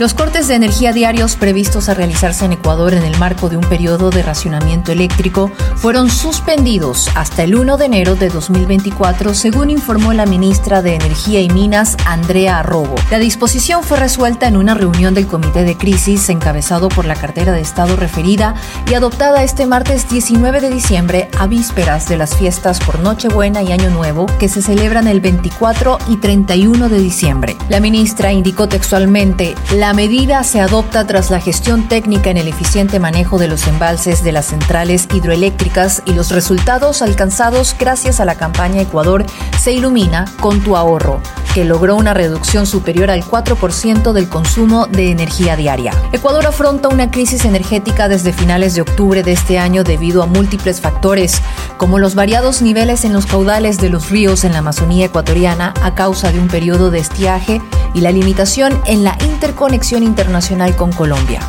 Los cortes de energía diarios previstos a realizarse en Ecuador en el marco de un periodo de racionamiento eléctrico fueron suspendidos hasta el 1 de enero de 2024, según informó la ministra de Energía y Minas, Andrea Arrobo. La disposición fue resuelta en una reunión del Comité de Crisis encabezado por la cartera de Estado referida y adoptada este martes 19 de diciembre a vísperas de las fiestas por Nochebuena y Año Nuevo que se celebran el 24 y 31 de diciembre. La ministra indicó textualmente, la la medida se adopta tras la gestión técnica en el eficiente manejo de los embalses de las centrales hidroeléctricas y los resultados alcanzados gracias a la campaña Ecuador se ilumina con tu ahorro, que logró una reducción superior al 4% del consumo de energía diaria. Ecuador afronta una crisis energética desde finales de octubre de este año debido a múltiples factores, como los variados niveles en los caudales de los ríos en la Amazonía ecuatoriana a causa de un periodo de estiaje y la limitación en la interconexión internacional con Colombia.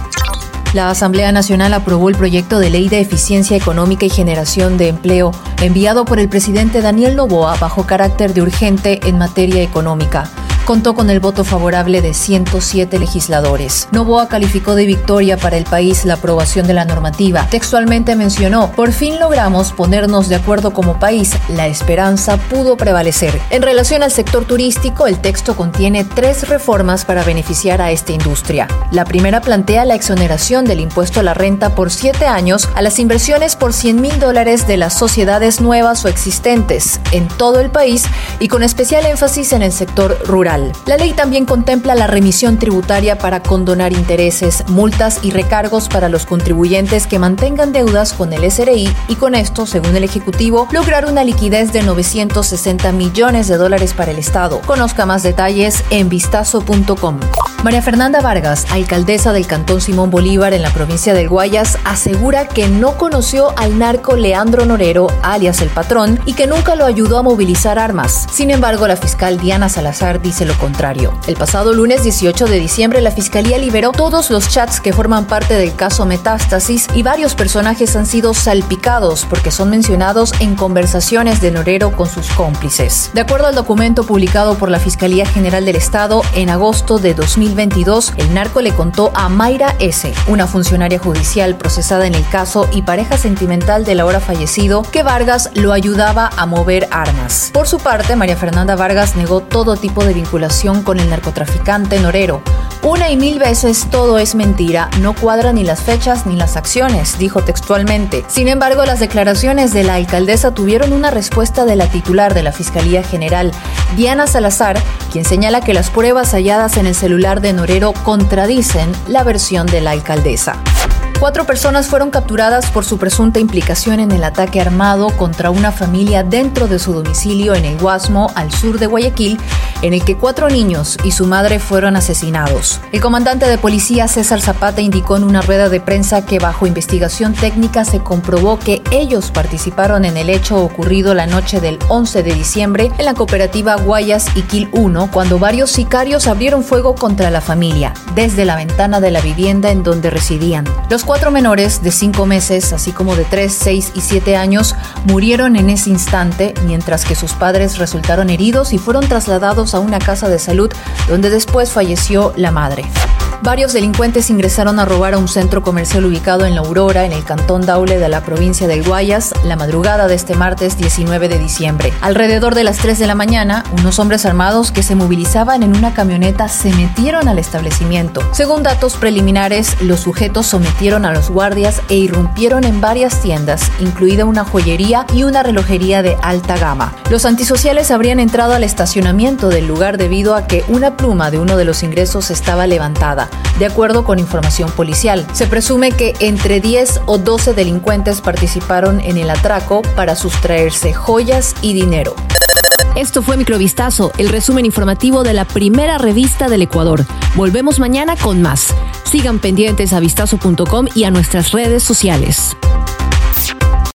La Asamblea Nacional aprobó el proyecto de ley de eficiencia económica y generación de empleo enviado por el presidente Daniel Noboa bajo carácter de urgente en materia económica contó con el voto favorable de 107 legisladores. Novoa calificó de victoria para el país la aprobación de la normativa. Textualmente mencionó, por fin logramos ponernos de acuerdo como país, la esperanza pudo prevalecer. En relación al sector turístico, el texto contiene tres reformas para beneficiar a esta industria. La primera plantea la exoneración del impuesto a la renta por siete años a las inversiones por 100 mil dólares de las sociedades nuevas o existentes en todo el país y con especial énfasis en el sector rural. La ley también contempla la remisión tributaria para condonar intereses, multas y recargos para los contribuyentes que mantengan deudas con el SRI y con esto, según el Ejecutivo, lograr una liquidez de 960 millones de dólares para el Estado. Conozca más detalles en vistazo.com. María Fernanda Vargas, alcaldesa del Cantón Simón Bolívar en la provincia del Guayas, asegura que no conoció al narco Leandro Norero, alias el patrón, y que nunca lo ayudó a movilizar armas. Sin embargo, la fiscal Diana Salazar dice lo contrario. El pasado lunes 18 de diciembre, la fiscalía liberó todos los chats que forman parte del caso Metástasis y varios personajes han sido salpicados porque son mencionados en conversaciones de Norero con sus cómplices. De acuerdo al documento publicado por la Fiscalía General del Estado en agosto de 2000, 2022, el narco le contó a Mayra S., una funcionaria judicial procesada en el caso y pareja sentimental del ahora fallecido, que Vargas lo ayudaba a mover armas. Por su parte, María Fernanda Vargas negó todo tipo de vinculación con el narcotraficante Norero. Una y mil veces todo es mentira, no cuadran ni las fechas ni las acciones, dijo textualmente. Sin embargo, las declaraciones de la alcaldesa tuvieron una respuesta de la titular de la Fiscalía General, Diana Salazar, quien señala que las pruebas halladas en el celular de Norero contradicen la versión de la alcaldesa. Cuatro personas fueron capturadas por su presunta implicación en el ataque armado contra una familia dentro de su domicilio en el Guasmo, al sur de Guayaquil, en el que cuatro niños y su madre fueron asesinados. El comandante de policía César Zapata indicó en una rueda de prensa que bajo investigación técnica se comprobó que ellos participaron en el hecho ocurrido la noche del 11 de diciembre en la cooperativa Guayas y Quil 1, cuando varios sicarios abrieron fuego contra la familia desde la ventana de la vivienda en donde residían. Los cuatro menores de cinco meses, así como de tres, seis y siete años, murieron en ese instante, mientras que sus padres resultaron heridos y fueron trasladados a una casa de salud donde después falleció la madre. Varios delincuentes ingresaron a robar a un centro comercial ubicado en La Aurora, en el cantón Daule de la provincia del Guayas, la madrugada de este martes 19 de diciembre. Alrededor de las 3 de la mañana, unos hombres armados que se movilizaban en una camioneta se metieron al establecimiento. Según datos preliminares, los sujetos sometieron a los guardias e irrumpieron en varias tiendas, incluida una joyería y una relojería de alta gama. Los antisociales habrían entrado al estacionamiento del lugar debido a que una pluma de uno de los ingresos estaba levantada de acuerdo con información policial. Se presume que entre 10 o 12 delincuentes participaron en el atraco para sustraerse joyas y dinero. Esto fue Microvistazo, el resumen informativo de la primera revista del Ecuador. Volvemos mañana con más. Sigan pendientes a vistazo.com y a nuestras redes sociales.